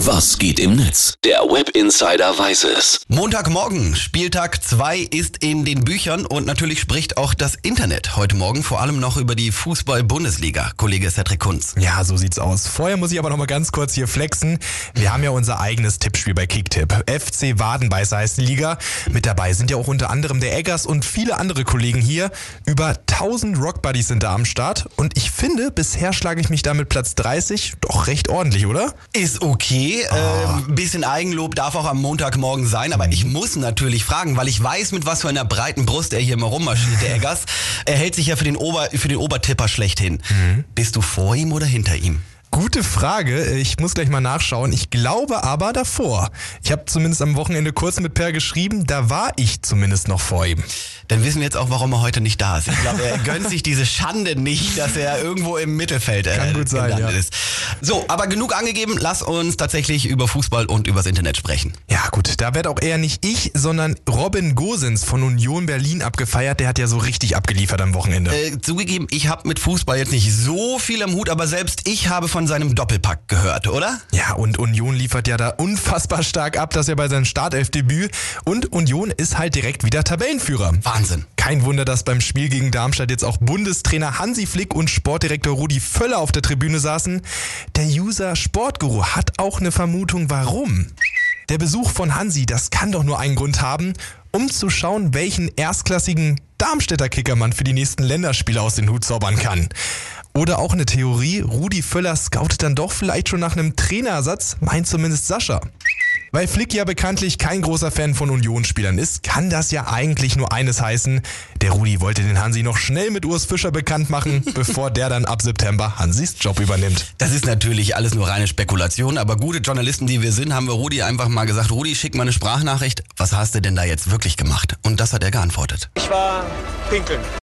Was geht im Netz? Der Web Insider weiß es. Montagmorgen, Spieltag 2 ist in den Büchern und natürlich spricht auch das Internet heute Morgen vor allem noch über die Fußball-Bundesliga. Kollege Cedric Kunz. Ja, so sieht's aus. Vorher muss ich aber noch mal ganz kurz hier flexen. Wir haben ja unser eigenes Tippspiel bei Kicktipp. FC Wadenbeißer heißt die Liga. Mit dabei sind ja auch unter anderem der Eggers und viele andere Kollegen hier. Über 1000 Rockbuddies sind da am Start und ich finde, bisher schlage ich mich da mit Platz 30 doch recht ordentlich, oder? Ist okay. Ein bisschen Eigenlob darf auch am Montagmorgen sein, aber ich muss natürlich fragen, weil ich weiß, mit was für einer breiten Brust er hier immer rummarschiert, der Eggers. Er hält sich ja für den, Ober, für den Obertipper schlechthin. Bist du vor ihm oder hinter ihm? Gute Frage. Ich muss gleich mal nachschauen. Ich glaube aber davor. Ich habe zumindest am Wochenende kurz mit Per geschrieben, da war ich zumindest noch vor ihm. Dann wissen wir jetzt auch, warum er heute nicht da ist. Ich glaube, er gönnt sich diese Schande nicht, dass er irgendwo im Mittelfeld äh, Kann gut sein, ja. ist. So, aber genug angegeben. Lass uns tatsächlich über Fußball und übers Internet sprechen. Ja gut, da wird auch eher nicht ich, sondern Robin Gosens von Union Berlin abgefeiert. Der hat ja so richtig abgeliefert am Wochenende. Äh, zugegeben, ich habe mit Fußball jetzt nicht so viel am Hut, aber selbst ich habe von seinem Doppelpack gehört, oder? Ja, und Union liefert ja da unfassbar stark ab, das ja bei seinem Startelfdebüt. Und Union ist halt direkt wieder Tabellenführer. Wahnsinn. Kein Wunder, dass beim Spiel gegen Darmstadt jetzt auch Bundestrainer Hansi Flick und Sportdirektor Rudi Völler auf der Tribüne saßen. Der User Sportguru hat auch eine Vermutung, warum. Der Besuch von Hansi, das kann doch nur einen Grund haben, um zu schauen, welchen erstklassigen Darmstädter Kicker man für die nächsten Länderspiele aus den Hut zaubern kann. Oder auch eine Theorie, Rudi Völler scoutet dann doch vielleicht schon nach einem Trainerersatz, meint zumindest Sascha. Weil Flick ja bekanntlich kein großer Fan von Unionsspielern ist, kann das ja eigentlich nur eines heißen. Der Rudi wollte den Hansi noch schnell mit Urs Fischer bekannt machen, bevor der dann ab September Hansis Job übernimmt. Das ist natürlich alles nur reine Spekulation, aber gute Journalisten, die wir sind, haben wir Rudi einfach mal gesagt, Rudi, schick mal eine Sprachnachricht. Was hast du denn da jetzt wirklich gemacht? Und das hat er geantwortet. Ich war pinkeln.